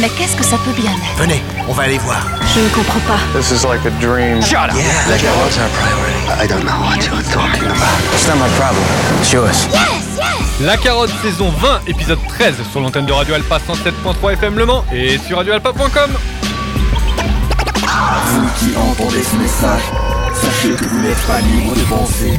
Mais qu'est-ce que ça peut bien être? Venez, on va aller voir. Je ne comprends pas. This is like a dream. Shut up. Yeah, La carotte, our priority? I don't know what you're talking about. It's not my problem. It's yours. La carotte saison 20, épisode 13 sur l'antenne de Radio Alpa 107.3 FM Le Mans et sur radioalpa.com. Vous qui entendez ce message, sachez que vous n'êtes pas libre de penser,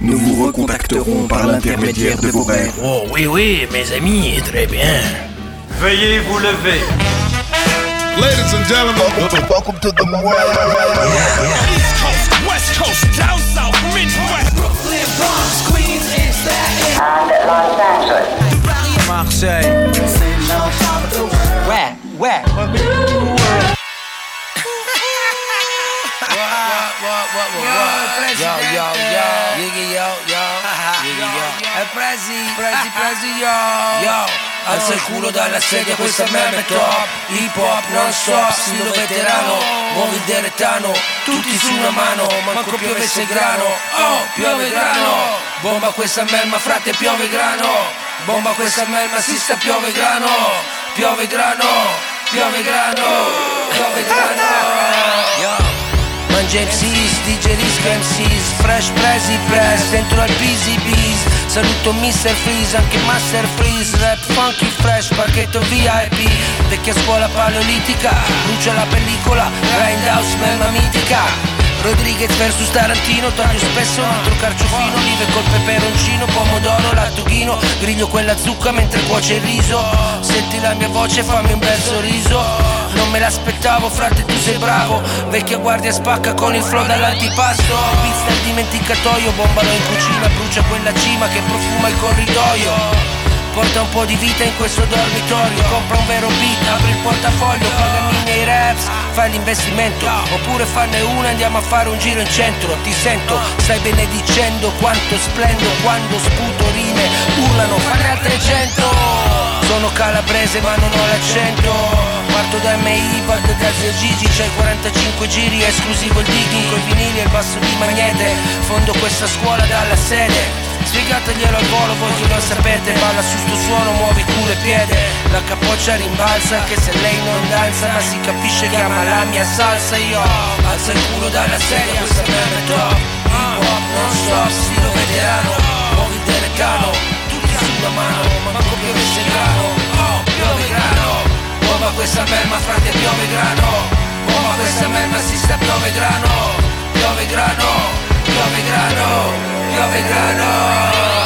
Nous vous recontacterons par l'intermédiaire de vos rêves. Oh oui, oui, mes amis, très bien. Veuillez vous lever. Ladies and gentlemen, welcome to the world. East Coast, West Coast, down south, Midwest. Brooklyn, Bronx, Queens, and Staten and Los Angeles. Marseille. Where? Where? Yo, yo, yo, Yiggy, yo, yo, Yiggy, yo. E presi, presi, presi, yo, yo. Alza il culo dalla sedia, questa me è top. Hip hop, non stop, stilo veterano. Muovi il derettano, tutti su una mano. Manco piove se grano, oh, piove grano. Bomba questa melma, frate, piove grano. Bomba questa melma, si sta, piove grano. Piove grano, piove grano, piove grano. Yo Mangia MCs, digerisco MCs Fresh presi press, dentro al busy bees. Saluto Mr. Freeze, anche Master Freeze. Rap funky fresh, parchetto VIP Vecchia scuola paleolitica Brucia la pellicola, grindhouse, melma mitica Rodriguez vs Tarantino, taglio spesso altro carciofino, olive col peperoncino, pomodoro, lattughino, griglio quella zucca mentre cuoce il riso. Senti la mia voce, fammi un bel sorriso. Non me l'aspettavo, frate, tu sei bravo. Vecchia guardia spacca con il flow dall'antipasto. Pizza al dimenticatoio, bombalo in cucina, brucia quella cima che profuma il corridoio. Porta un po' di vita in questo dormitorio. Compra un vero beat, apri il portafoglio Pagami i miei raps, fai l'investimento. Oppure fanne una e andiamo a fare un giro in centro. Ti sento, stai benedicendo quanto splendo Quando sputo rime, urlano, fanne altre cento Sono calabrese ma non ho l'accento. Parto da MI, parto da Zio Gigi C'hai 45 giri, esclusivo il digging Coi vinili e il basso di magnete Fondo questa scuola dalla sede Spiegateglielo al volo, voi che lo sapete? Balla su sto suono, muovi culo e piede. La capoccia rimbalza anche se lei non danza Ma si capisce che ama la mia salsa. Io alzo il culo dalla sedia, questa merda è top Hip hop non stop, stilo veterano Muovi il deretano, tutti su una mano Manco piove se grano, oh, piove grano. Bomba questa melma, frate, piove grano. Bomba questa melma, si sta, piove grano. Piove grano, piove grano, piove grano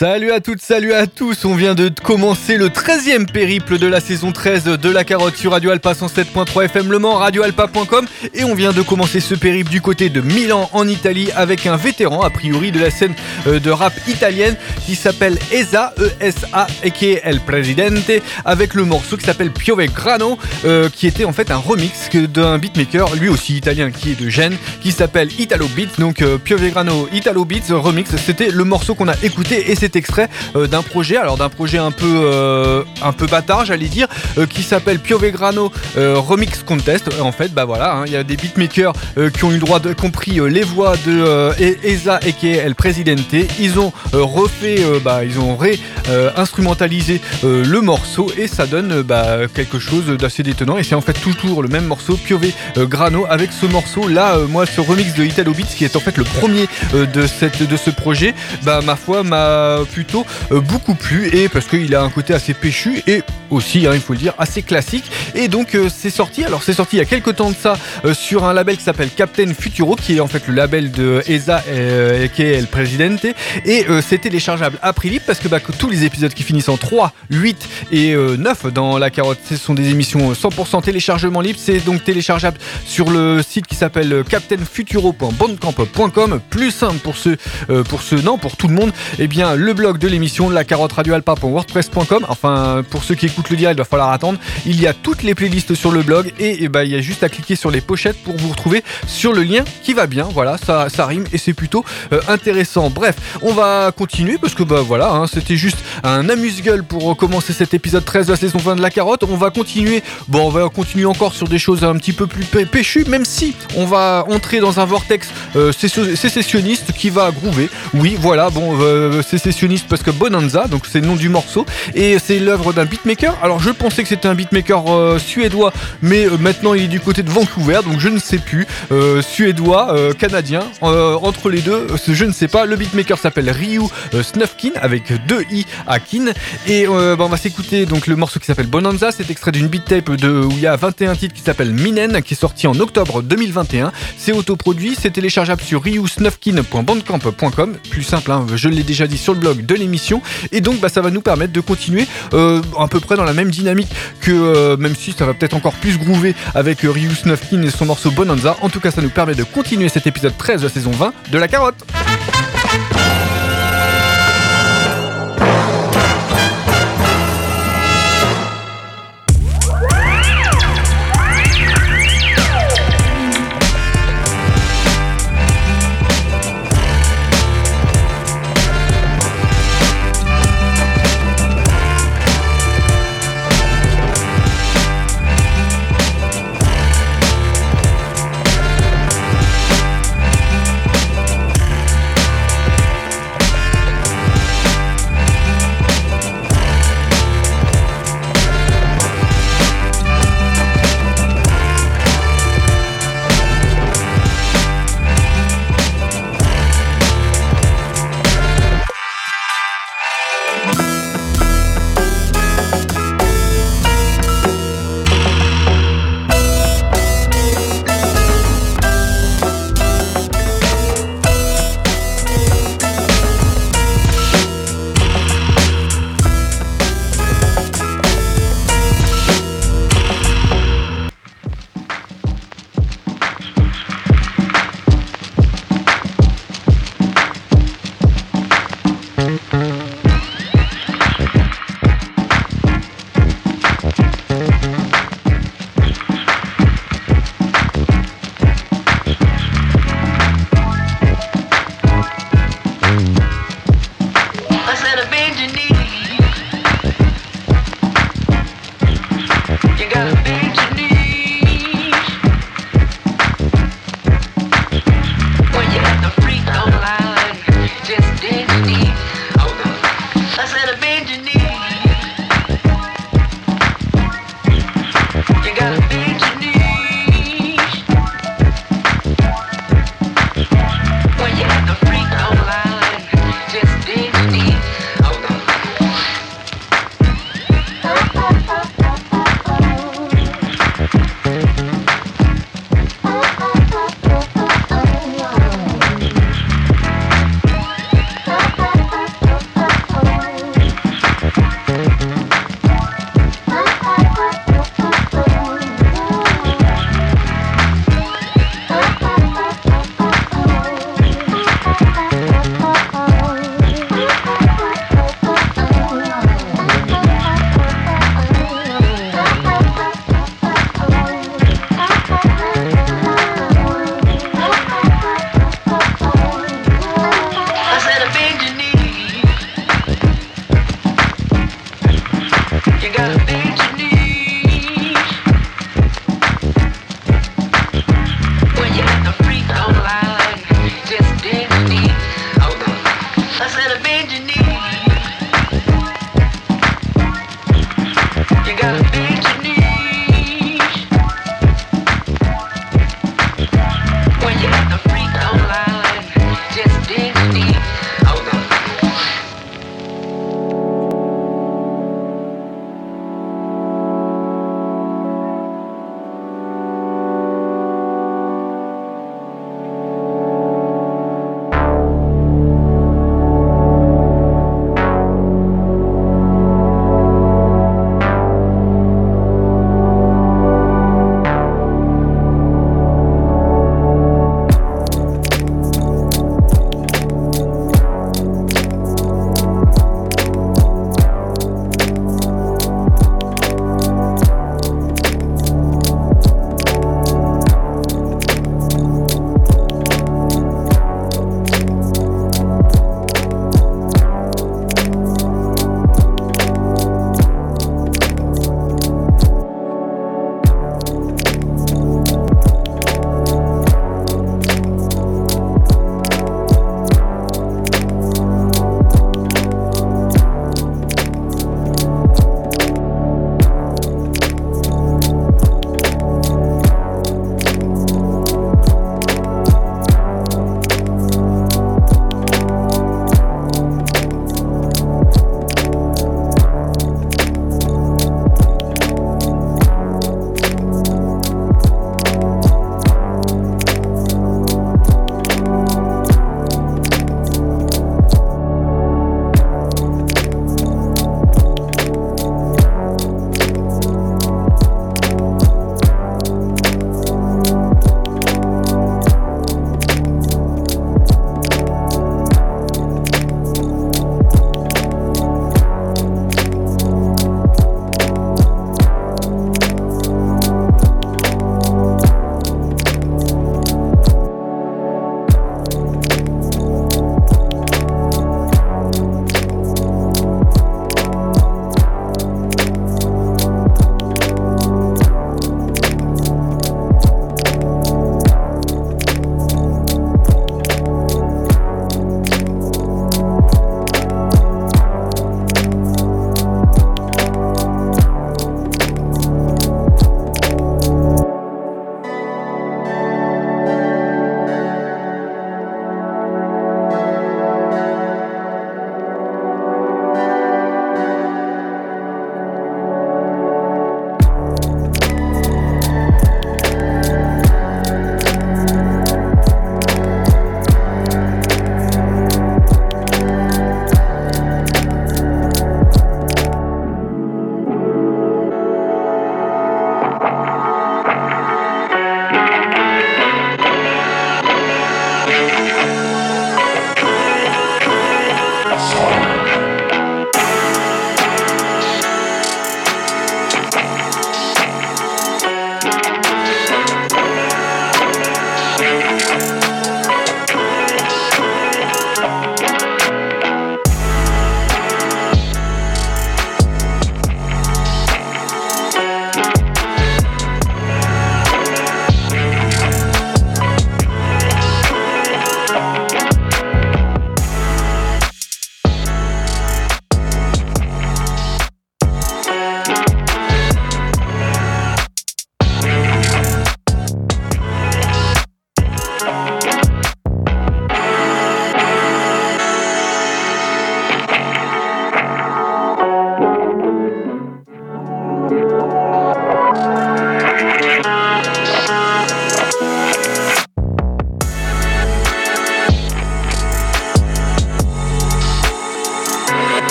Salut à toutes, salut à tous, on vient de commencer le 13e périple de la saison 13 de La Carotte sur Radio Alpa 107.3 FM Le Mans, radioalpa.com et on vient de commencer ce périple du côté de Milan en Italie avec un vétéran a priori de la scène euh, de rap italienne qui s'appelle Esa, E-S-A et qui est El Presidente avec le morceau qui s'appelle Piove Grano euh, qui était en fait un remix d'un beatmaker lui aussi italien qui est de Gênes qui s'appelle Italo Beats. Donc euh, Piove Grano Italo Beats remix c'était le morceau qu'on a écouté et extrait euh, d'un projet, alors d'un projet un peu euh, un peu bâtard, j'allais dire, euh, qui s'appelle Piove Grano Remix Contest. En fait, bah voilà, hein, il y a des beatmakers qui ont eu le droit de compris les voix de Esa et qui est El Presidente. Ils ont refait, bah ils ont ré-instrumentalisé le morceau et ça donne bah, quelque chose d'assez détonnant. Et c'est en fait toujours le même morceau, Piove Grano, avec ce morceau là, moi ce remix de Italo Beats qui est en fait le premier de cette de ce projet, bah ma foi m'a plutôt euh, beaucoup plu et parce qu'il a un côté assez péchu et aussi, hein, il faut le dire, assez classique. Et donc euh, c'est sorti, alors c'est sorti il y a quelques temps de ça euh, sur un label qui s'appelle Captain Futuro, qui est en fait le label de ESA euh, qui est El Presidente. Et euh, c'est téléchargeable à prix libre parce que, bah, tous les épisodes qui finissent en 3, 8 et euh, 9 dans la carotte, ce sont des émissions 100% téléchargement libre. C'est donc téléchargeable sur le site qui s'appelle euh, captainfuturo.bandcamp.com. Plus simple pour ceux, euh, pour ceux, non, pour tout le monde. Eh bien, le blog de l'émission, la carotte radioalpa.wordpress.com. Enfin, pour ceux qui écoutent le direct, il va falloir attendre. Il y a toutes les playlists sur le blog et, ben, il y a juste à cliquer sur les pochettes pour vous retrouver sur le lien qui va bien. Voilà, ça, ça rime et c'est plutôt euh, intéressant. Bref, on va continuer parce que bah voilà, hein, c'était juste un amuse-gueule pour commencer cet épisode 13 de la saison 20 de la carotte. On va continuer, bon, on va continuer encore sur des choses un petit peu plus pé- péchues, même si on va entrer dans un vortex euh, sécessionniste qui va groover. Oui, voilà, bon, euh, sécessionniste parce que Bonanza, donc c'est le nom du morceau, et c'est l'œuvre d'un beatmaker. Alors je pensais que c'était un beatmaker euh, suédois, mais euh, maintenant il est du côté de Vancouver, donc je ne sais plus. Euh, suédois, canadien, entre les deux, je ne sais pas. Le beatmaker s'appelle Ryu Snufkin avec deux i à kin, et bah, on va s'écouter donc le morceau qui s'appelle Bonanza. C'est extrait d'une beat tape de où il y a 21 titres qui s'appelle Minen, qui est sorti en octobre 2021. C'est autoproduit, c'est téléchargeable sur ryusnufkin.bandcamp.com. Plus simple, hein, je l'ai déjà dit sur le blog de l'émission. Et donc, bah, ça va nous permettre de continuer euh, à peu près dans la même dynamique que, euh, même si ça va peut-être encore plus groover avec euh, Ryu Snufkin et son morceau Bonanza. En tout cas, ça nous permet de continuer cet épisode 13 de la saison 20 de la carotte.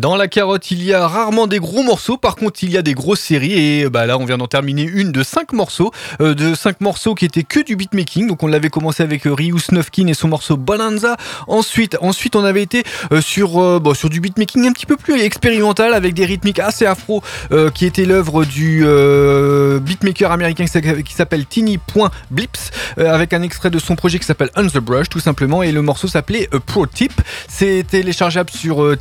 Dans la carotte, il y a rarement des gros morceaux. Par contre, il y a des grosses séries. Et bah là, on vient d'en terminer une de 5 morceaux. euh, de 5 morceaux qui étaient que du beatmaking. Donc, on l'avait commencé avec euh, Ryu Snufkin et son morceau Bonanza. Ensuite, ensuite on avait été euh, sur, bon, sur du beatmaking un petit peu plus expérimental avec des rythmiques assez afro qui était l'œuvre du beatmaker américain qui s'appelle Tiny.blips avec un extrait de son projet qui s'appelle On the Brush tout simplement. Et le morceau s'appelait Pro Tip. C'est téléchargeable sur euh,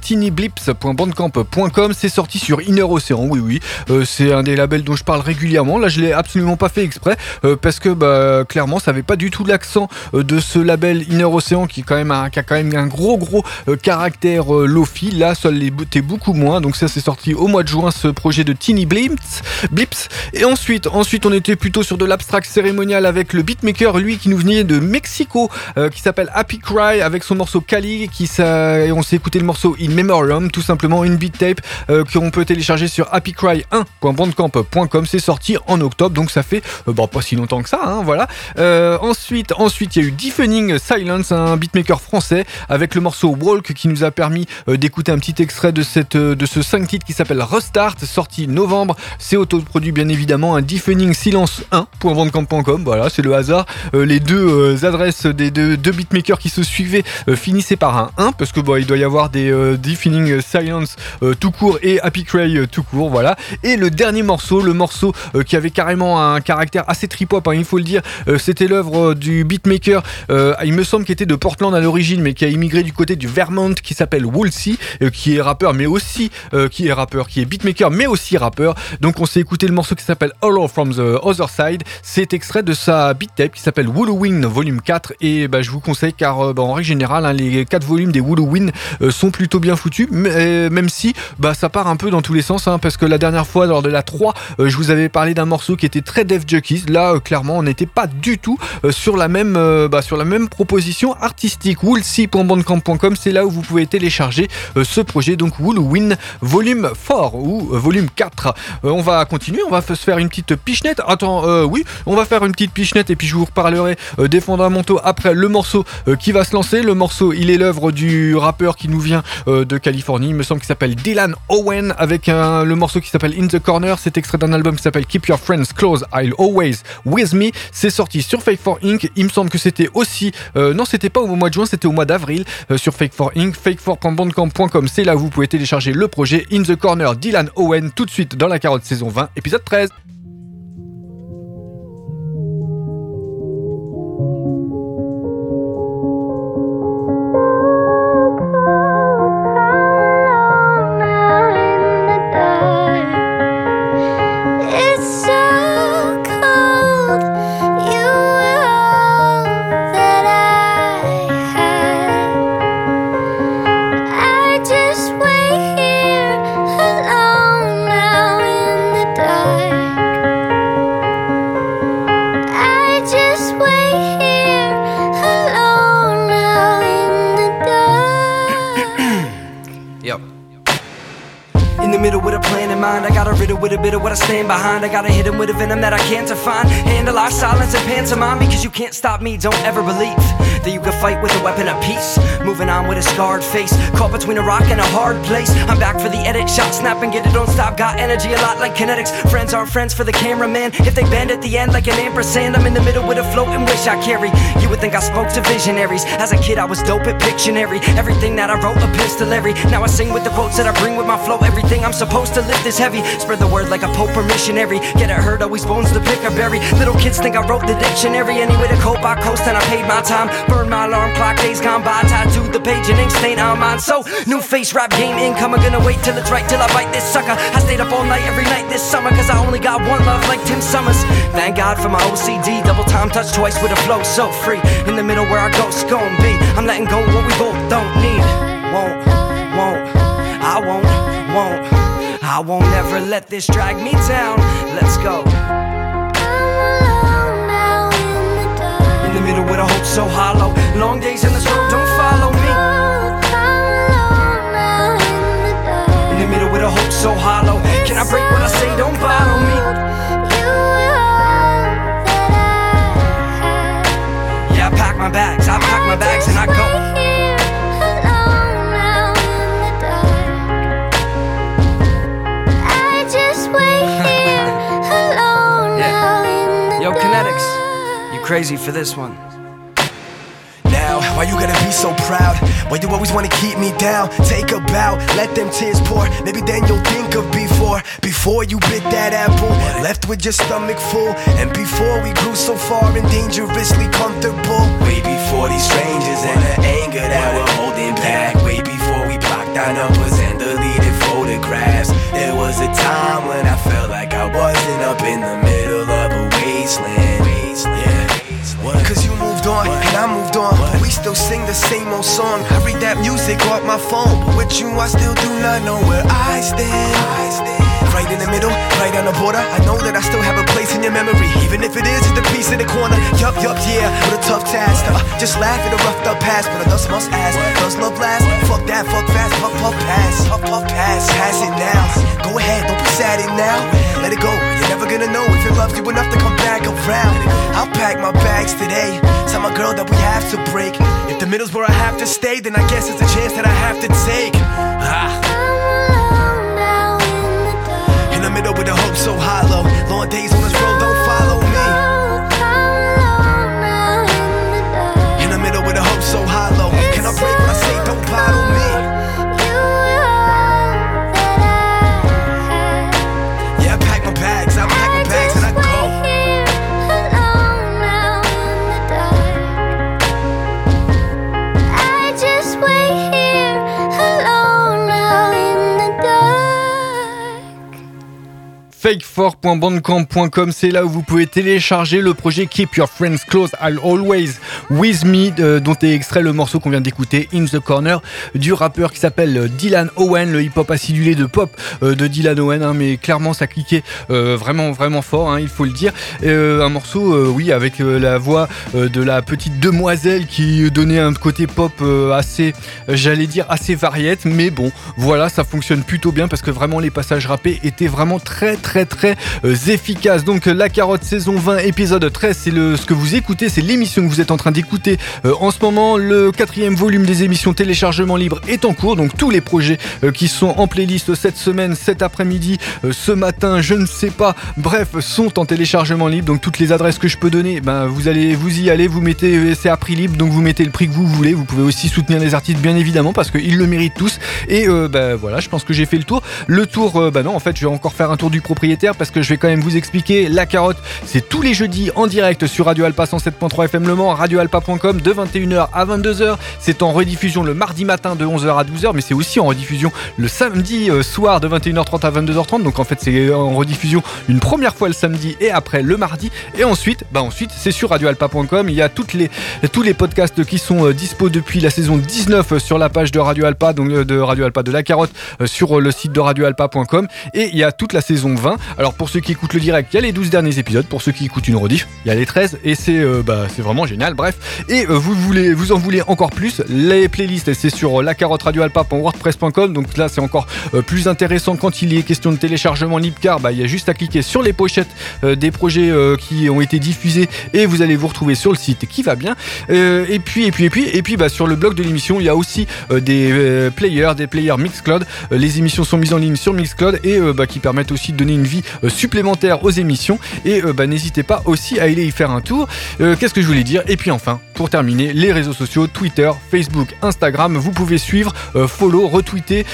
tinyblips.bandcamp.com. C'est sorti sur Inner Ocean, oui, oui. Euh, c'est un des labels dont je parle régulièrement. Là, je l'ai absolument pas fait exprès euh, parce que, bah, clairement, ça avait pas du tout l'accent euh, de ce label Inner Ocean qui, a quand même un gros, gros caractère lofi. Là, ça l'était beaucoup moins. Donc, ça, c'est sorti au mois de juin, ce projet de Tiny Blips. Blips. Et ensuite, ensuite, on était plutôt sur de l'abstract cérémonial avec le beatmaker, lui, qui nous venait de Mexico, qui s'appelle Happy Cry avec son morceau Kali, qui on s'est écouté le morceau In Memoriam, tout simplement une beat tape euh, qu'on peut télécharger sur happycry1.bandcamp.com. C'est sorti en octobre, donc ça fait euh, bon, pas si longtemps que ça, hein, voilà. Euh, ensuite, ensuite, il y a eu Deafening Silence, un beatmaker français, avec le morceau Walk qui nous a permis euh, d'écouter un petit extrait de cette, de ce 5 titres qui s'appelle Restart, sorti novembre. C'est autoproduit bien évidemment, un Deafening Silence 1.bandcamp.com. Voilà, c'est le hasard. Les deux adresses des deux, deux beatmakers qui se suivaient finissaient par un 1 parce que bon, il doit y avoir des Deafening Silence euh, tout court et Happy Cry euh, tout court, voilà. Et le dernier morceau, le morceau euh, qui avait carrément un caractère assez trip-hop, hein, il faut le dire, c'était l'œuvre du beatmaker, il me semble qu'il était de Portland à l'origine, mais qui a immigré du côté du Vermont, qui s'appelle Woolsey, qui est rappeur, mais aussi qui est rappeur, qui est beatmaker, mais aussi rappeur. Donc on s'est écouté le morceau qui s'appelle Hello from the Other Side. C'est extrait de sa beat tape qui s'appelle Woolowin Volume 4 et bah, je vous conseille car bah, en règle générale hein, les 4 volumes des euh, sont plutôt bien foutus mais, euh, même si bah, ça part un peu dans tous les sens hein, parce que la dernière fois lors de la 3 euh, je vous avais parlé d'un morceau qui était très Def Jockeys là euh, clairement on n'était pas du tout sur la même bah, sur la même proposition artistique woolsey.bandcamp.com c'est là où vous pouvez télécharger ce projet donc Woolowin volume 4 ou volume 4 Euh, on va continuer on va se faire une petite pichenette attends oui on va faire une petite pichenette et puis je vous reparlerai des fondamentaux après le morceau qui va se lancer. Le morceau, il est l'œuvre du rappeur qui nous vient de Californie. Qu'il s'appelle Dylan Owen avec le morceau qui s'appelle In the Corner. C'est extrait d'un album qui s'appelle Keep Your Friends Close, I'll Always With Me. C'est sorti sur Fake for Inc. Il me semble que c'était aussi, euh, non, c'était pas au mois de juin, c'était au mois d'avril euh, sur Fake for Inc. Fake4.bandcamp.com. C'est là où vous pouvez télécharger le projet In the Corner Dylan Owen tout de suite dans la carotte saison 20, épisode 13. Mind, I gotta riddle with a bit of what I stand behind. I gotta hit him with a venom that I can't define. Handle our silence and pantomime because you can't stop me. Don't ever believe you can fight with a weapon of peace. Moving on with a scarred face, caught between a rock and a hard place. I'm back for the edit, shot, snap, and get it, don't stop. Got energy a lot like kinetics. Friends aren't friends for the cameraman. If they bend at the end like an ampersand, I'm in the middle with a floating wish I carry. You would think I spoke to visionaries. As a kid, I was dope at Pictionary. Everything that I wrote, epistolary. Now I sing with the quotes that I bring with my flow. Everything I'm supposed to lift is heavy. Spread the word like a pope or missionary. Get it heard, always bones to pick or bury. Little kids think I wrote the dictionary. Any way to cope, I coast and I paid my time. Burn my alarm clock, days gone by. Tattooed the page and ink stain on mine. So, new face rap game income. I'm gonna wait till it's right till I bite this sucker. I stayed up all night every night this summer, cause I only got one love like Tim Summers. Thank God for my OCD. Double time touch twice with a flow so free. In the middle where our ghosts gon' be. I'm letting go what we both don't need. Won't, won't, I won't, won't. I won't ever let this drag me down. Let's go. The middle with a hope so hollow. Long days in this road don't follow me. In the middle with a hope so hollow. Can I break what I say? Don't bottle me. Yeah, I pack my bags. I pack my bags and crazy for this one. Now, why you gotta be so proud? Why you always wanna keep me down? Take a bow, let them tears pour. Maybe then you'll think of before. Before you bit that apple, left with your stomach full. And before we grew so far and dangerously comfortable. Way before these strangers and the anger that we're holding back. Way before we blocked our numbers and deleted photographs. There was a time when I felt like I wasn't up in the middle of a wasteland. Yeah. Cause you moved on and I moved on. But we still sing the same old song. I read that music off my phone. But with you, I still do not know where I stand. Right in the middle, right on the border. I know that I still have a place in your memory. Even if it is just a piece in the corner. Yup, yup, yeah, but a tough task. Uh, just laugh at a roughed up past. But I just must ask, does love last? Fuck that, fuck fast, puff, puff, pass. Puff, puff, pass, pass it now. Go ahead, don't be sad it now. Let it go, you're never gonna know if it loves you enough to come back around. I'll pack my bags today. Tell my girl that we have to break. If the middle's where I have to stay, then I guess it's a chance that I have to take. Ah. Middle with the hope so hollow. Long days on this road, don't follow fake4.bandcamp.com, c'est là où vous pouvez télécharger le projet Keep Your Friends Close, I'll Always With Me, euh, dont est extrait le morceau qu'on vient d'écouter, In the Corner, du rappeur qui s'appelle Dylan Owen, le hip-hop acidulé de pop euh, de Dylan Owen, hein, mais clairement ça cliquait euh, vraiment vraiment fort, hein, il faut le dire. Euh, un morceau, euh, oui, avec euh, la voix euh, de la petite demoiselle qui donnait un côté pop euh, assez, euh, j'allais dire assez variette, mais bon, voilà, ça fonctionne plutôt bien parce que vraiment les passages rappés étaient vraiment très très très euh, efficace. Donc la carotte saison 20 épisode 13, c'est ce que vous écoutez, c'est l'émission que vous êtes en train d'écouter euh, en ce moment. Le quatrième volume des émissions téléchargement libre est en cours, donc tous les projets euh, qui sont en playlist cette semaine, cet après-midi, euh, ce matin, je ne sais pas, bref, sont en téléchargement libre. Donc toutes les adresses que je peux donner, ben vous allez, vous y allez, vous mettez, euh, c'est à prix libre, donc vous mettez le prix que vous voulez. Vous pouvez aussi soutenir les artistes, bien évidemment, parce qu'ils le méritent tous. Et euh, ben voilà, je pense que j'ai fait le tour. Le tour, euh, bah non, en fait, je vais encore faire un tour du parce que je vais quand même vous expliquer. La carotte, c'est tous les jeudis en direct sur Radio Alpa 107.3 FM Le Mans, radioalpa.com de 21h à 22h. C'est en rediffusion le mardi matin de 11h à 12h, mais c'est aussi en rediffusion le samedi euh, soir de 21h30 à 22h30. Donc en fait, c'est en rediffusion une première fois le samedi et après le mardi. Et ensuite, bah ensuite, c'est sur radioalpa.com. Il y a toutes les, tous les podcasts qui sont euh, dispo depuis la saison 19 sur la page de Radio Alpa, donc euh, de Radio Alpa de la carotte euh, sur euh, le site de radioalpa.com. Et il y a toute la saison 20. Alors pour ceux qui écoutent le direct, il y a les 12 derniers épisodes. Pour ceux qui écoutent une rediff, il y a les 13 et c'est euh, bah, c'est vraiment génial. Bref, et euh, vous voulez, vous en voulez encore plus? Les playlists, c'est sur euh, la carotte radioalpa.wordpress.com. Donc là, c'est encore plus intéressant quand il est question de téléchargement libre car bah, il y a juste à cliquer sur les pochettes des projets qui ont été diffusés et vous allez vous retrouver sur le site qui va bien. Et puis et puis et puis et puis bah, sur le blog de l'émission, il y a aussi des players, des players Mixcloud. Les émissions sont mises en ligne sur Mixcloud et bah, qui permettent aussi de donner une vie euh, supplémentaire aux émissions. Et euh, bah, n'hésitez pas aussi à aller y faire un tour. Euh, Qu'est-ce que je voulais dire? Et puis enfin, pour terminer, les réseaux sociaux Twitter, Facebook, Instagram. Vous pouvez suivre, follow, retweeter,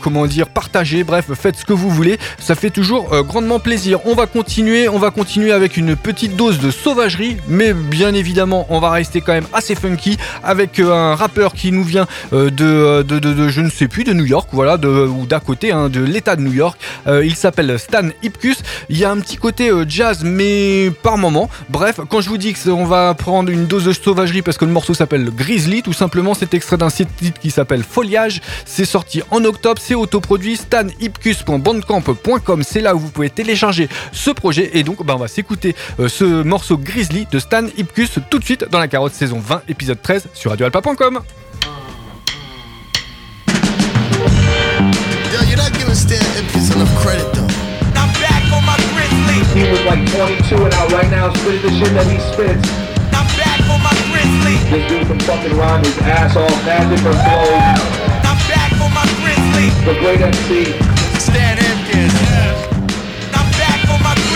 comment dire, partager. Bref, faites ce que vous voulez. Ça fait toujours grandement plaisir. On va continuer. On va continuer avec une petite dose de sauvagerie, mais bien évidemment, on va rester quand même assez funky avec un rappeur qui nous vient de, je ne sais plus, de New York, voilà, de, ou d'à côté, hein, de l'État de New York. Il s'appelle Stan Ipkus. Il y a un petit côté euh, jazz, mais par moment. Bref, quand je vous dis qu'on va prendre une dose de sauvagerie parce que le morceau s'appelle Grizzly, tout simplement, c'est extrait d'un site qui s'appelle Foliage. C'est sorti en octobre, c'est autoproduit. StanIpkus.bandcamp.com, c'est là où vous pouvez télécharger ce projet. Et donc, bah, on va s'écouter euh, ce morceau Grizzly de Stan Ipkus tout de suite dans la carotte saison 20, épisode 13 sur radioalpa.com. Ipkiss enough credit, though. I'm back on my grizzly. He was like 22 and out right now spitting the shit that he spits. I'm back on my grizzly. This dude can fucking rhyme his ass off, mad different flows. I'm back on my grizzly. The great MC.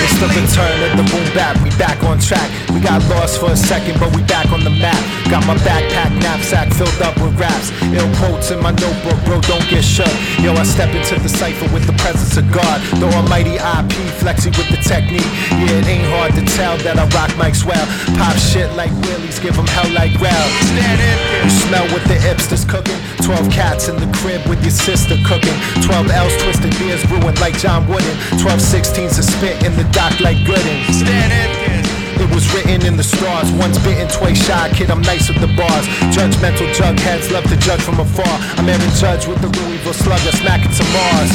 It's the return of the boom bap. We back on track. We got lost for a second, but we back on the map. Got my backpack knapsack filled up with raps. Ill quotes in my notebook, bro. Don't get shook. Yo, I step into the cipher with the presence of God. The almighty IP, flexy with the technique. Yeah, it ain't hard to tell that I rock mics well. Pop shit like wheelies, give 'em hell like well. You smell what the hipsters cooking. 12 cats in the crib with your sister cooking. 12 L's twisted beers brewing like John Wooden. 12 16s of spit in the dock like Gooden. Stan Hipkins. It was written in the stars. Once bitten, twice shy. Kid, I'm nice with the bars. Judgmental jug heads love to judge from afar. I'm Aaron Judge with the Louisville Slugger, smacking some Mars.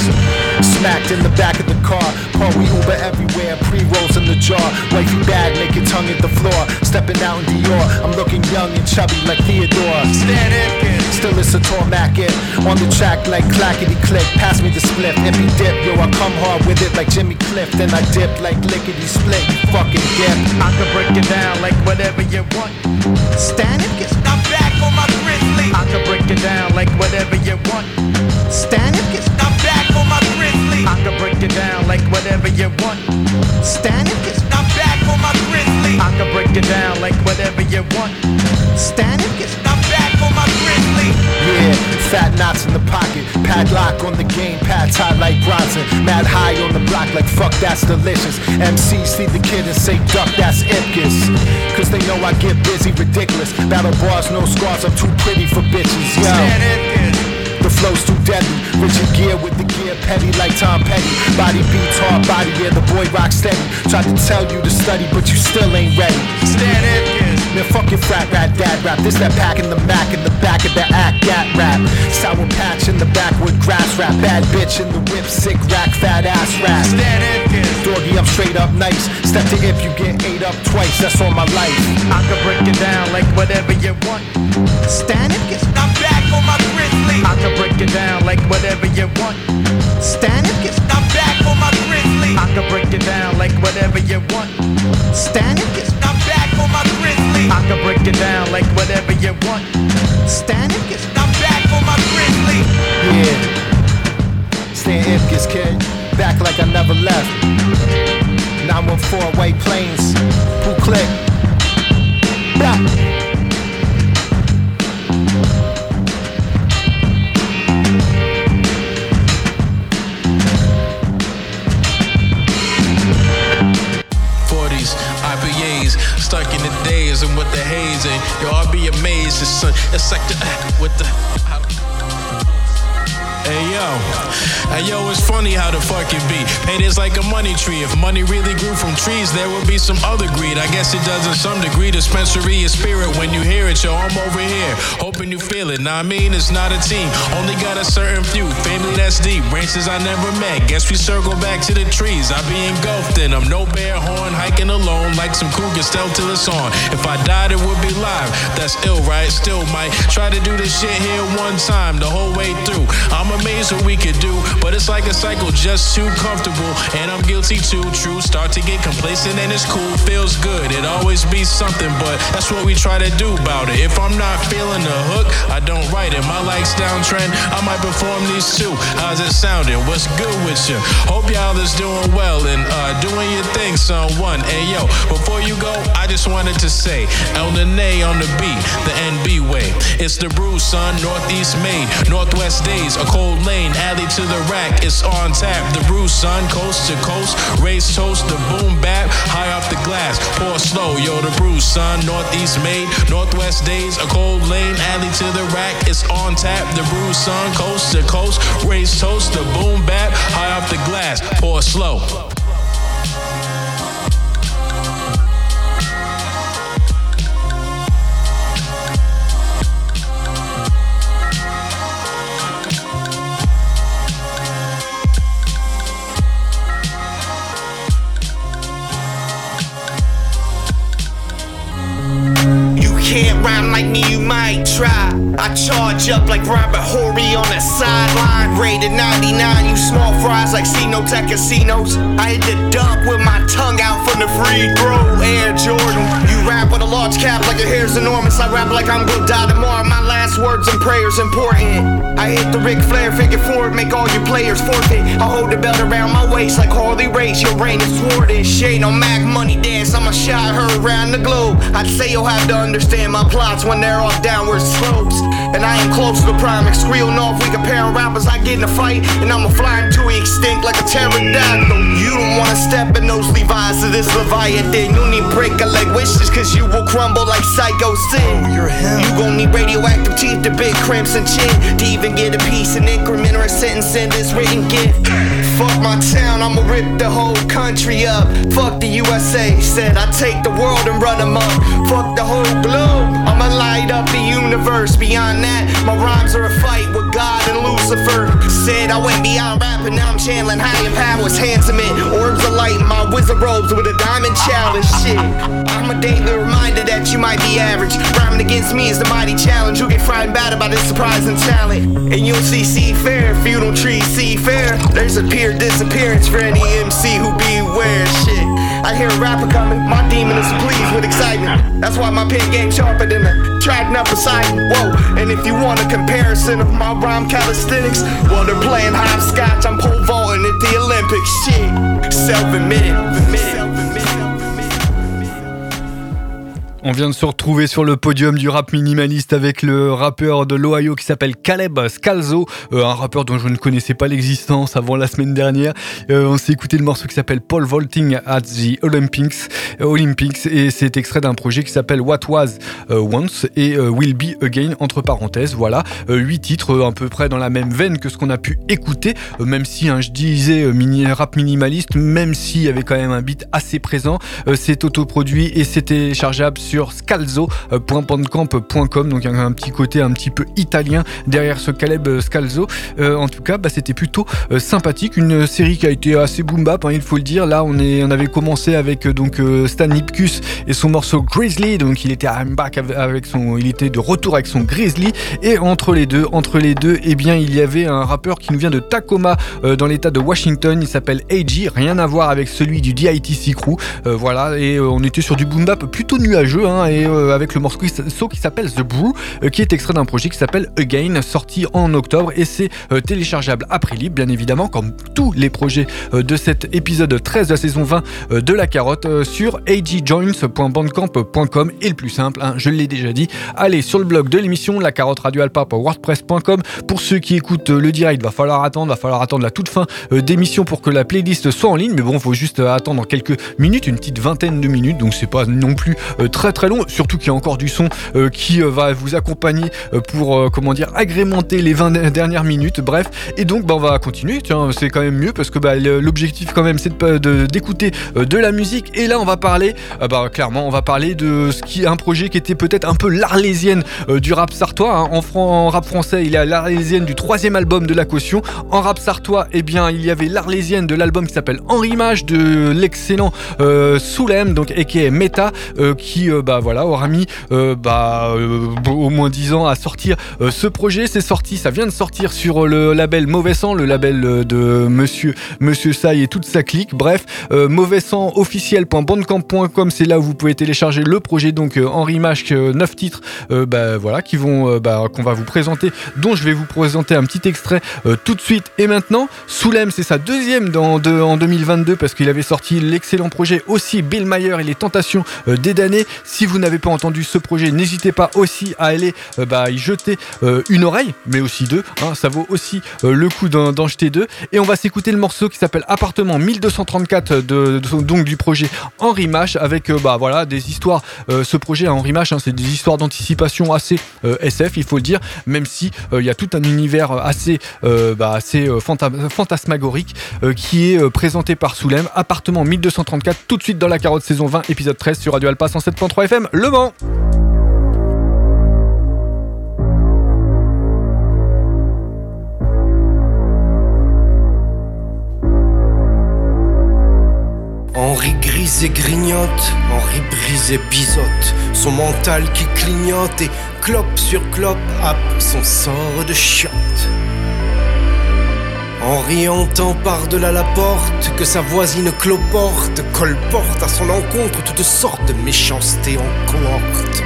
Smacked in the back of the car. Paul, we Uber everywhere. Pre rolls in the jar. Wifey bag, naked tongue hit the floor. Stepping out in Dior. I'm looking young and chubby like Theodore. Stan Hipkins. Still it's a tall Mac in On the track like clackety click Pass me the split, Nippy dip Yo, I come hard with it like Jimmy Cliff Then I dip like lickety split You fucking dip I can break it down like whatever you want. Stan Ipkiss I'm back on my grizzly. I can break it down like whatever you want. Stan Ipkiss I'm back on my grizzly. I can break it down like whatever you want. Stan Ipkiss I'm back on my grizzly. I can break it down like whatever you want. Stan Ipkiss I'm back on my grizzly. Yeah, fat knots in the pocket Padlock on the game, pad tied like Bronson Mad high on the block like fuck that's delicious MCs see the kid and say duck that's Ipkiss Cause they know I get busy, ridiculous Battle bars, no scars, I'm too pretty for bitches, yo The flow's too deadly. Richard gear with the gear, petty like Tom Petty. Body beats hard, body, yeah, the boy rock steady. Tried to tell you to study, but you still ain't ready. Stan Hipkins. Man, fuck your frat rat dad rap. This that pack in the Mac in the back of the act gat rap. Sour patch in the backwood grass rap. Bad bitch in the whip, sick rack, fat ass rap. Stan Hipkins. Doggy, I'm straight up nice. Step to if you get ate up twice, that's all my life. I can break it down like whatever you want. Stan Ipkiss, I'm back on my grizzly. I can break it down like whatever you want. Stan Ipkiss, I'm back on my grizzly. I can break it down like whatever you want. Static is four way some other greed. I guess it does in some degree. Dispensary is spirit when you hear it, yo. I'm over here, hoping you feel it. Now I mean, it's not a team, only got a certain few. Family that's deep, branches I never met. Guess we circle back to the trees. I be engulfed in them. No bear horn, hiking alone like some cougars. Stealth till it's on. If I died, it would be live. That's ill, right? Still might try to do this shit here one time the whole way through. I'm amazed what we could do, but it's like a cycle just too comfortable. And I'm guilty too, true. Start to get complacent and it's cool, feels good. It always be something, but that's what we try to do about it. If I'm not feeling the hook, I don't write it. My likes downtrend, I might perform these too. How's it sounding? What's good with you? Hope y'all is doing well and uh, doing your thing, son. One, hey yo, before you go, I just wanted to say, El Nene on the beat, the NB way. It's the brew, son. Northeast made, Northwest days, a cold lane, alley to the rack. It's on tap. The brew, son, coast to coast. Race toast, the boom bap, high off the glass. Pour slow, yo, the brew, son. Northeast made, Northwest days, a cold lane, alley to the rack. It's on tap. The brew, son, coast to coast. raise toast, the boom bap, high off the glass. Pour slow. I charge up like Robert Horry on the sideline. Rated 99, you small fries like Tech casinos. I hit the dunk with my tongue out from the free throw. Air Jordan. You rap with a large cap like your hair's enormous. I rap like I'm gonna die tomorrow. My last words and prayers important. I hit the Ric Flair figure four, make all your players forfeit. I hold the belt around my waist like Harley Race. Your reign is thwarted. Shade on Mac Money Dance. I'ma shot her around the globe. I'd say you'll have to understand my plots when they're off downward slopes. And I am close to the prime. Squealing off, we comparing rappers. I get in a fight, and I'ma fly into extinct like a pterodactyl. You don't wanna step in those Levi's of this Leviathan. You need break a leg wishes, cause you will crumble like Psycho Sin. Oh, you gon' need radioactive teeth to big crimson chin to even get a piece, an increment, or a sentence in this written gift. Fuck my town, I'ma rip the whole country up. Fuck the USA, said I take the world and run them up. Fuck the whole globe, I'ma light up the universe. Beyond that, my rhymes are a fight with God and Lucifer. Said I went beyond rapping, now I'm channeling higher powers. Hands of it, orbs of light, my wizard robes with a diamond chalice. Shit, I'm a daily reminder that you might be average. Rhyming against me is the mighty challenge. You'll get frightened bad by this surprising talent. And you'll see seafair if you don't treat seafair. There's a peer disappearance for any MC who beware. Shit, I hear a rapper coming, my demon is pleased with excitement. That's why my pen game sharper than a track up Poseidon. Whoa, and if you want a comparison of my rhyme calisthenics, well, they're playing hopscotch. I'm pole vaulting at the Olympics. Shit, self admitted. On vient de se retrouver sur le podium du rap minimaliste avec le rappeur de l'Ohio qui s'appelle Caleb Scalzo, euh, un rappeur dont je ne connaissais pas l'existence avant la semaine dernière. Euh, on s'est écouté le morceau qui s'appelle Paul Vaulting at the Olympics, euh, Olympics et c'est extrait d'un projet qui s'appelle What Was Once et Will Be Again entre parenthèses. Voilà, huit titres à peu près dans la même veine que ce qu'on a pu écouter, même si hein, je disais rap minimaliste, même s'il y avait quand même un beat assez présent. C'est autoproduit et c'est téléchargeable sur scalzo.bandcamp.com. Donc un petit côté un petit peu italien derrière ce Caleb Scalzo. Euh, en tout cas, bah, c'était plutôt euh, sympathique. Une série qui a été assez boom bap, hein, il faut le dire. Là, on, est, on avait commencé avec euh, donc Stan Lipkus et son morceau Grizzly. Donc il était I'm back avec son, il était de retour avec son Grizzly. Et entre les deux, entre les deux, eh bien, il y avait un rappeur qui nous vient de Tacoma dans l'état de Washington. Il s'appelle AG. Rien à voir avec celui du DITC Crew. voilà. Et on était sur du boom bap plutôt nuageux, hein, et avec le morceau qui s'appelle The Brew, qui est extrait d'un projet qui s'appelle Again, sorti en octobre et c'est euh, téléchargeable prix libre, bien évidemment, comme tous les projets euh, de cet épisode 13 de la saison 20 euh, de la carotte sur agjoins.bandcamp.com et le plus simple, hein, je l'ai déjà dit, allez sur le blog de l'émission, la carotte radio wordpress.com. Pour ceux qui écoutent le direct, va falloir attendre, va falloir attendre la toute fin d'émission pour que la playlist soit en ligne, mais bon, faut juste attendre quelques minutes, une petite vingtaine de minutes, donc c'est pas non plus très très long, surtout qu'il y a encore du son qui va vous accompagner pour comment dire agrémenter les 20 dernières minutes. Bref, et donc bah, on va continuer. Tiens, c'est quand même mieux parce que bah, l'objectif quand même c'est d'écouter de, de, la musique. Et là, on va parler, euh, bah, clairement, on va parler de ce qui est un projet qui était peut-être un peu l'arlésienne euh, du rap sartois. Hein. En, en, rap français, il y a l'arlésienne du troisième album de la caution. En rap sartois, eh bien, il y avait l'arlésienne de l'album qui s'appelle Henri Mage de l'excellent euh, Soulem, donc aka Meta, euh, qui bah voilà aura mis bah, au moins 10 ans à sortir ce projet. C'est sorti, ça vient de sortir sur le label Mauvais Sang, le label de Monsieur Monsieur Sai et toute sa clique. Bref, euh, Mauvais Sang officiel.bandcamp.com, c'est là où vous pouvez télécharger le projet donc euh, Henri Mash, 9 titres, euh, bah, voilà, qui vont, bah, qu'on va vous présenter, dont je vais vous présenter un petit extrait tout de suite et maintenant. Soulem, c'est sa deuxième dans, en 2022 parce qu'il avait sorti l'excellent projet aussi Bill Mayer et les Tentations des damnés. Si vous n'avez pas entendu ce projet, n'hésitez pas aussi à aller bah, y jeter une oreille, mais aussi deux. Hein, ça vaut aussi euh, le coup d'en jeter deux. Et on va s'écouter le morceau qui s'appelle Appartement 1234 de, du projet Henri Mash avec euh, bah voilà des histoires. Euh, ce projet à Henri Mash, hein, c'est des histoires d'anticipation assez SF, il faut le dire, même si il y a tout un univers assez bah, assez fantasmagorique qui est présenté par Soulem. Appartement 1234 tout de suite dans la carotte saison 20 épisode 13 sur Radio Alpha 107.3 FM Le Mans. Henri grise et grignote, Henri brise et bisote, son mental qui clignote et clope sur clope à son sort de chiotte. Henri entend par-delà la porte que sa voisine cloporte colporte à son encontre toutes sortes de méchancetés en cohorte.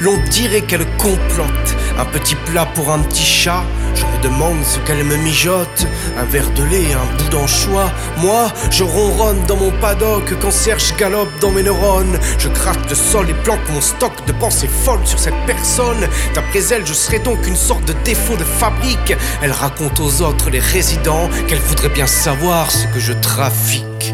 L'on dirait qu'elle complote un petit plat pour un petit chat. Je me demande ce qu'elle me mijote. Un verre de lait, un bout d'anchois. Moi, je ronronne dans mon paddock quand Serge galope dans mes neurones. Je gratte le sol et planque mon stock de pensées folles sur cette personne. D'après elle, je serais donc une sorte de défaut de fabrique. Elle raconte aux autres, les résidents, qu'elle voudrait bien savoir ce que je trafique.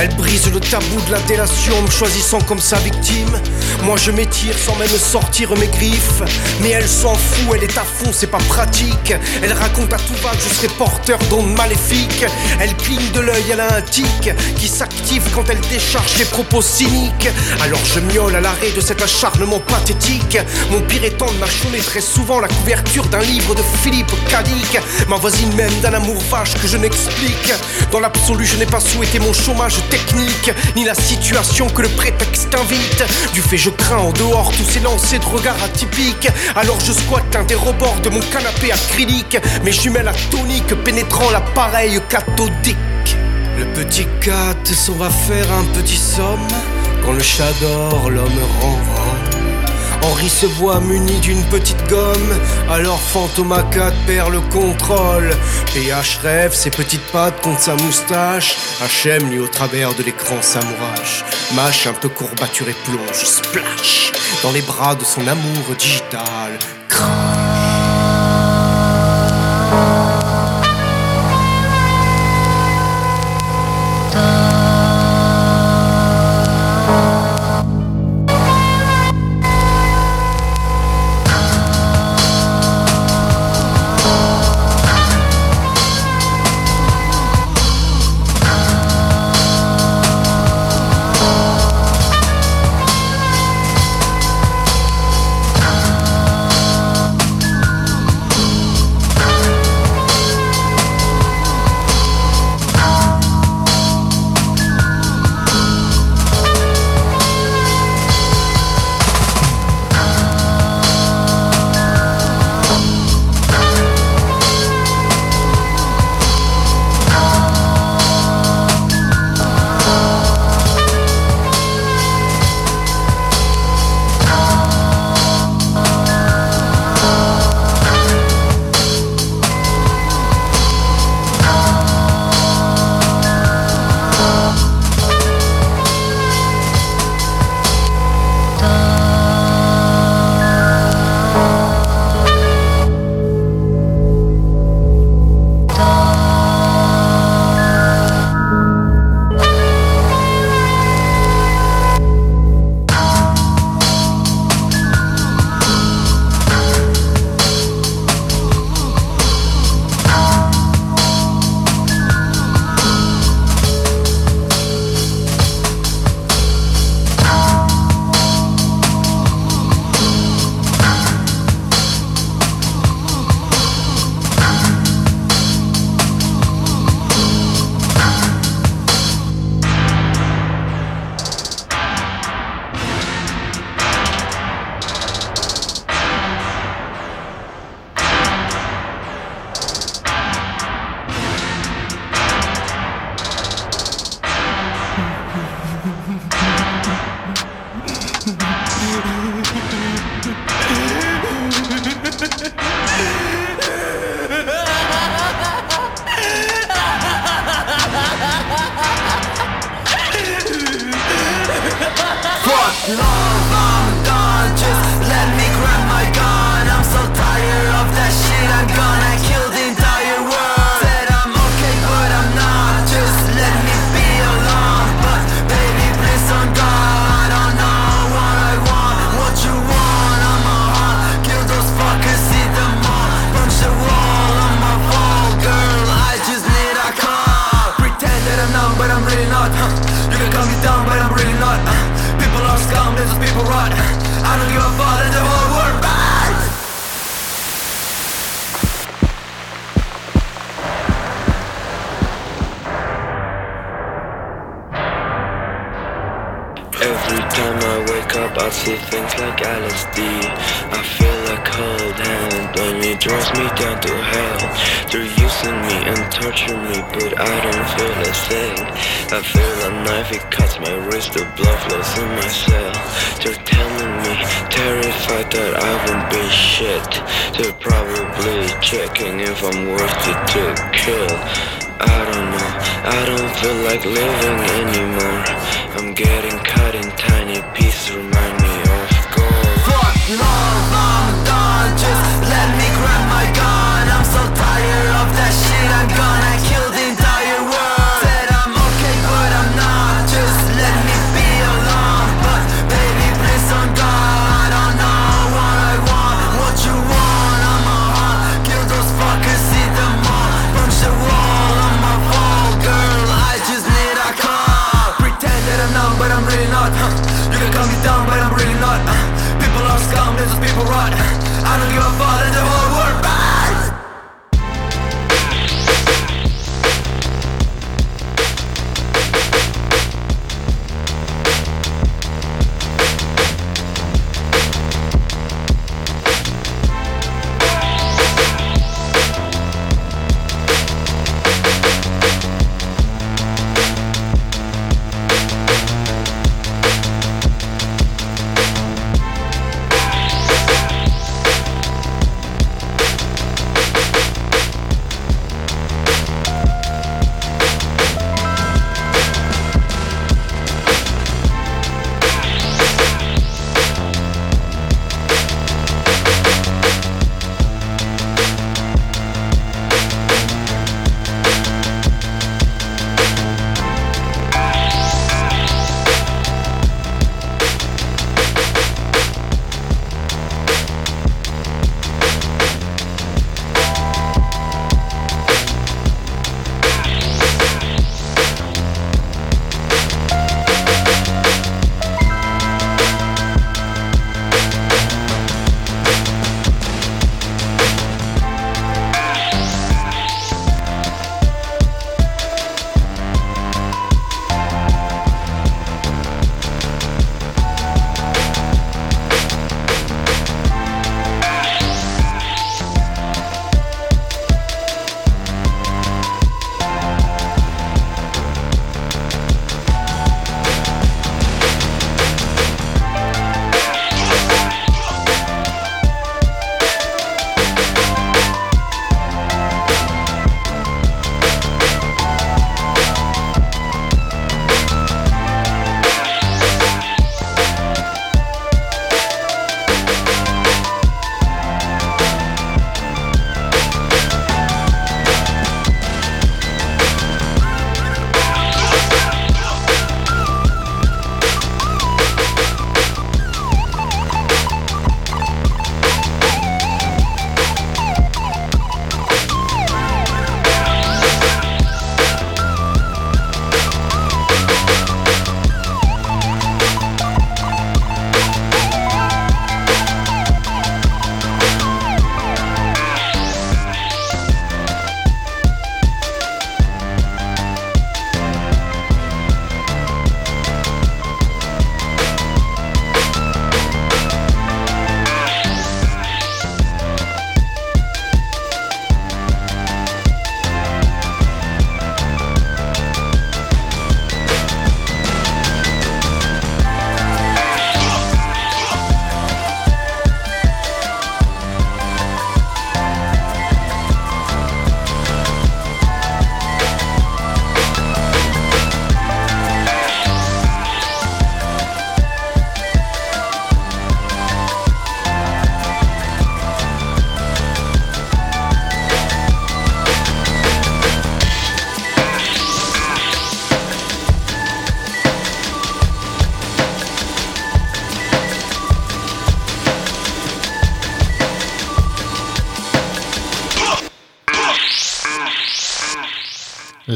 Elle brise le tabou de la délation, me choisissant comme sa victime. Moi je m'étire sans même sortir mes griffes. Mais elle s'en fout, elle est à fond, c'est pas pratique. Elle raconte à tout va que je serai porteur d'ondes maléfiques. Elle cligne de l'œil, elle a un tic qui s'active quand elle décharge ses propos cyniques. Alors je miaule à l'arrêt de cet acharnement pathétique. Mon pire étant de mâchonner très souvent la couverture d'un livre de Philippe Cadic. Ma voisine même d'un amour vache que je n'explique. Dans l'absolu, je n'ai pas souhaité mon chômage technique, ni la situation que le prétexte invite. Du fait, je crains en dehors tous ces lancers de regards atypiques. Alors je squatte un des rebords de mon canapé acrylique, mes jumelles atoniques pénétrant l'appareil cathodique. Le petit cat s'en va faire un petit somme quand le chat dort, l'homme rend Henri se voit muni d'une petite gomme, alors Fantôme 4 perd le contrôle. PH rêve ses petites pattes contre sa moustache. HM lui au travers de l'écran s'amourage. Mâche un peu courbaturé plonge, splash, dans les bras de son amour digital. Time I wake up, I see things like LSD. I feel like cold hand when it draws me down to hell. They're using me and torturing me, but I don't feel a thing. I feel a knife, it cuts my wrist, the blood flows in my cell. They're telling me, terrified that I won't be shit. They're probably checking if I'm worth it to kill. I don't I don't feel like living anymore. I'm getting cut in tiny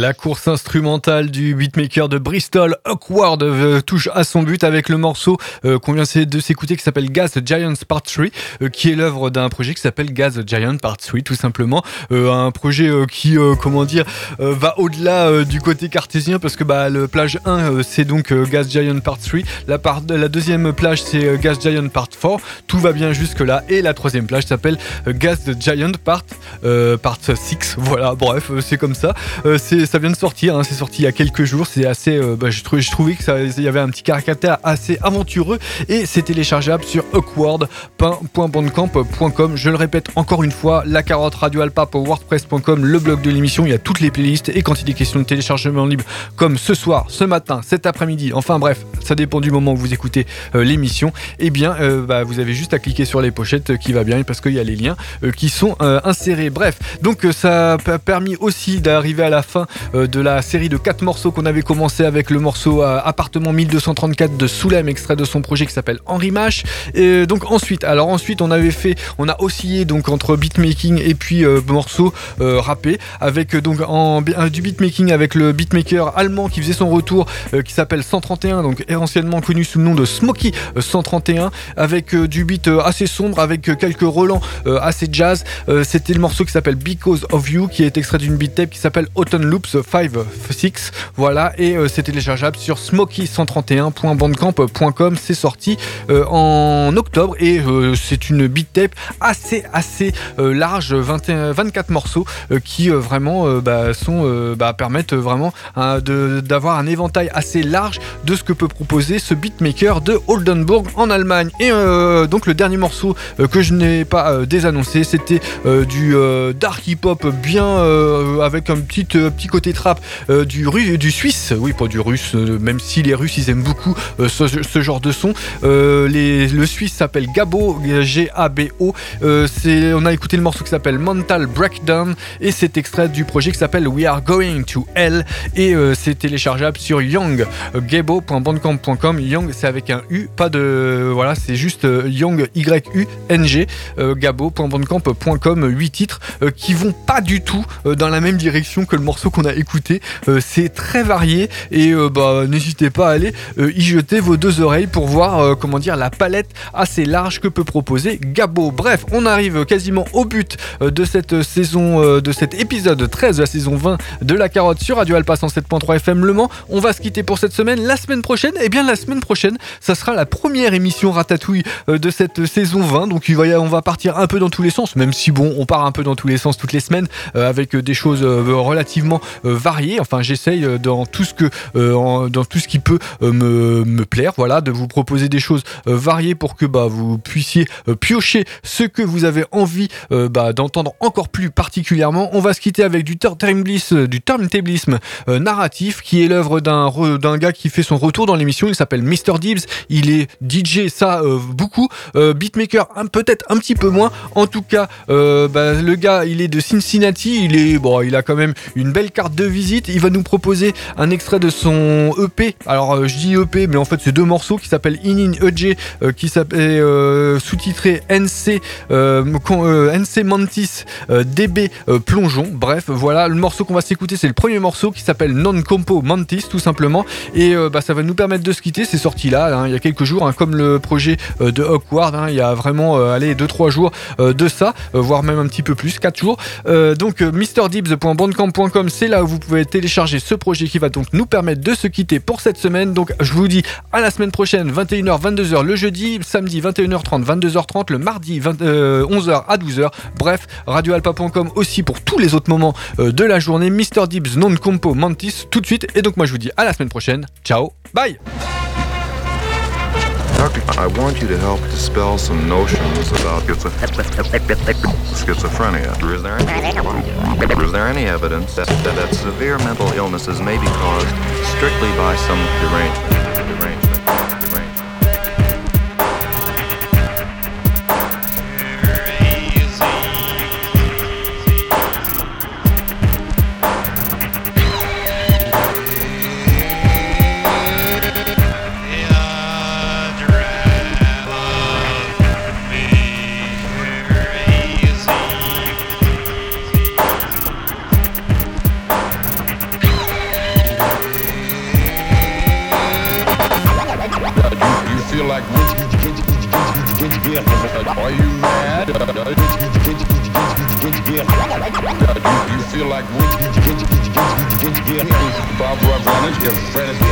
La course instrumentale du beatmaker de Bristol, Awkward, euh, touche à son but avec le morceau euh, qu'on vient de s'écouter qui s'appelle Gas Giants Part 3, euh, qui est l'œuvre d'un projet qui s'appelle Gas Giant Part 3, tout simplement. un projet qui, comment dire, va au-delà du côté cartésien parce que bah, le plage 1, c'est donc Gas Giant Part 3. La, deuxième plage, c'est Gas Giant Part 4. Tout va bien jusque-là. Et la troisième plage s'appelle Gas Giant Part, part 6. Voilà, bref, c'est comme ça. Ça vient de sortir, hein, c'est sorti il y a quelques jours. C'est assez, euh, bah, je, trouvais, que ça, y avait un petit caractère assez aventureux et c'est téléchargeable sur awkward.bandcamp.com. Je le répète encore une fois, la carotte radio alpa wordpress.com, le blog de l'émission. Il y a toutes les playlists et quand il est question de téléchargement libre, comme ce soir, ce matin, cet après-midi, enfin bref, ça dépend du moment où vous écoutez euh, l'émission. Et eh bien, euh, bah, vous avez juste à cliquer sur les pochettes qui va bien parce qu'il y a les liens qui sont insérés. Bref, donc ça a permis aussi d'arriver à la fin de la série de 4 morceaux qu'on avait commencé avec le morceau euh, Appartement 1234 de Soulem, extrait de son projet qui s'appelle Henri Mash. Et donc ensuite, alors ensuite on avait fait, on a oscillé donc entre beatmaking et puis euh, morceaux avec du beatmaking avec le beatmaker allemand qui faisait son retour qui s'appelle 131 donc anciennement connu sous le nom de Smokey 131 avec du beat assez sombre avec quelques relents assez jazz c'était le morceau qui s'appelle Because of You qui est extrait d'une beat tape qui s'appelle Autumn Loop 5 6 voilà et euh, c'est téléchargeable sur smoky131.bandcamp.com c'est sorti euh, en octobre et euh, c'est une beat tape assez assez large 21, 24 morceaux qui vraiment bah, sont bah, permettent vraiment hein, d'avoir un éventail assez large de ce que peut proposer ce beatmaker de Oldenburg en Allemagne. Et donc le dernier morceau que je n'ai pas désannoncé c'était du dark hip hop bien avec un petit, petit côté trap euh, du, du suisse, oui pas du russe, euh, même si les russes ils aiment beaucoup euh, ce, genre de son. Le suisse s'appelle Gabo, G-A-B-O. on a écouté le morceau qui s'appelle Mental Breakdown et c'est extrait du projet qui s'appelle We Are Going to Hell et c'est téléchargeable sur young, gabo.bandcamp.com. Young c'est avec un U, pas de. Voilà, c'est juste Young Y-U-N-G, gabo.bandcamp.com. 8 titres qui vont pas du tout dans la même direction que le morceau qu'on a écouté. Euh, c'est très varié et euh, bah, n'hésitez pas à aller euh, y jeter vos deux oreilles pour voir comment dire la palette assez large que peut proposer Gabo. Bref, on arrive quasiment au but de cette saison, de cet épisode 13 de la saison 20 de la carotte sur Radio Alpha 107.3 FM Le Mans. On va se quitter pour cette semaine. La semaine prochaine, et eh bien la semaine prochaine, ça sera la première émission ratatouille de cette saison 20. Donc on va partir un peu dans tous les sens, même si bon, on part un peu dans tous les sens toutes les semaines avec des choses relativement varié. Enfin, j'essaye euh, dans tout ce que, euh, dans tout ce qui peut euh, me, plaire, voilà, de vous proposer des choses variées pour que bah, vous puissiez piocher ce que vous avez envie bah, d'entendre encore plus particulièrement. On va se quitter avec du turntablisme, du turntablisme narratif, qui est l'œuvre d'un d'un gars qui fait son retour dans l'émission. Il s'appelle Mr. Dibs. Il est DJ, ça beaucoup, beatmaker peut-être un petit peu moins. En tout cas, bah, le gars, il est de Cincinnati. Il est bon, il a quand même une belle carte de visite. Il va nous proposer un extrait de son EP. Alors euh, je dis EP, mais en fait c'est deux morceaux qui s'appellent In In EJ, euh, qui s'appelle euh, sous-titré NC Mantis DB Plongeon. Bref, voilà le morceau qu'on va s'écouter, c'est le premier morceau qui s'appelle Non Compo Mantis tout simplement. Et bah, ça va nous permettre de se quitter. C'est sorti là, hein, il y a quelques jours, hein, comme le projet de Awkward. Hein, il y a vraiment allez 2-3 jours de ça, voire même un petit peu plus, 4 jours. donc MrDibs.bandcamp.com, c'est où vous pouvez télécharger ce projet qui va donc nous permettre de se quitter pour cette semaine. Donc je vous dis à la semaine prochaine, 21h, 22h le jeudi, samedi 21h30, 22h30, le mardi 11h euh, à 12h. Bref, radioalpa.com aussi pour tous les autres moments euh, de la journée. Mr. Dibs, non compo, Mantis, tout de suite. Et donc moi je vous dis à la semaine prochaine. Ciao, bye Doctor, I want you to help dispel some notions about schizophrenia. Is there any, is there any evidence that, that, that severe mental illnesses may be caused strictly by some derangement? derangement. Rock your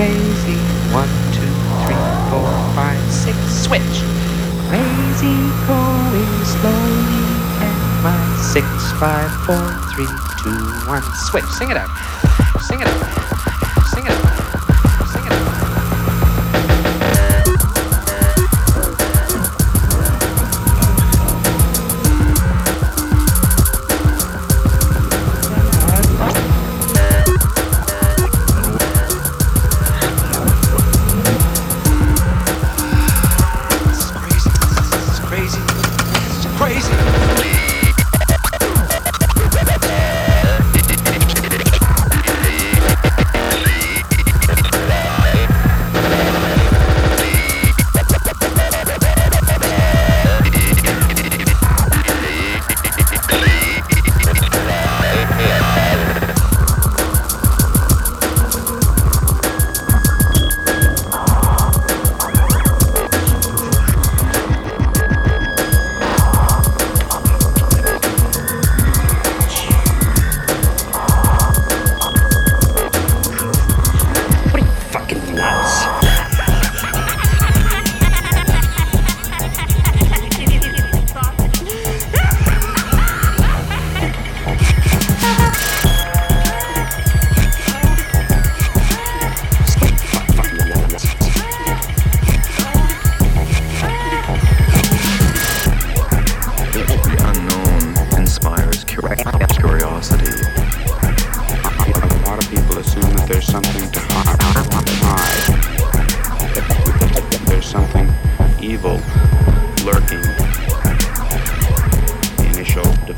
crazy. One, two, three, four, five, six, switch. Crazy going slowly. And my six, five, four, three, two, one, switch. Sing it out. Sing it out.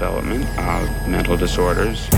Development of mental disorders.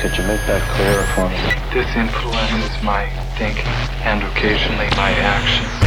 Could you make that clearer for me? This influences my thinking and occasionally my actions.